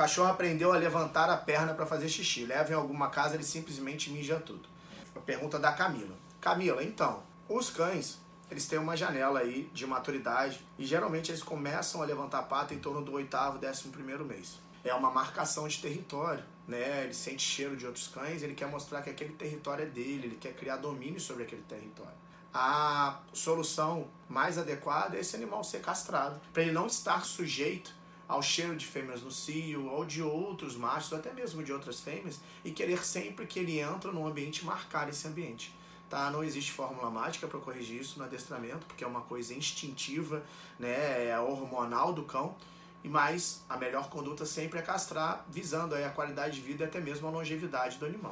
cachorro aprendeu a levantar a perna para fazer xixi. Leva em alguma casa, ele simplesmente mija tudo. A pergunta da Camila. Camila, então, os cães, eles têm uma janela aí de maturidade e geralmente eles começam a levantar a pata em torno do oitavo, décimo primeiro mês. É uma marcação de território, né? Ele sente cheiro de outros cães, ele quer mostrar que aquele território é dele, ele quer criar domínio sobre aquele território. A solução mais adequada é esse animal ser castrado, para ele não estar sujeito ao cheiro de fêmeas no cio ou de outros machos, ou até mesmo de outras fêmeas, e querer sempre que ele entra no ambiente marcar esse ambiente. Tá? Não existe fórmula mágica para corrigir isso no adestramento, porque é uma coisa instintiva, né? é hormonal do cão. E mais, a melhor conduta sempre é castrar, visando aí a qualidade de vida e até mesmo a longevidade do animal.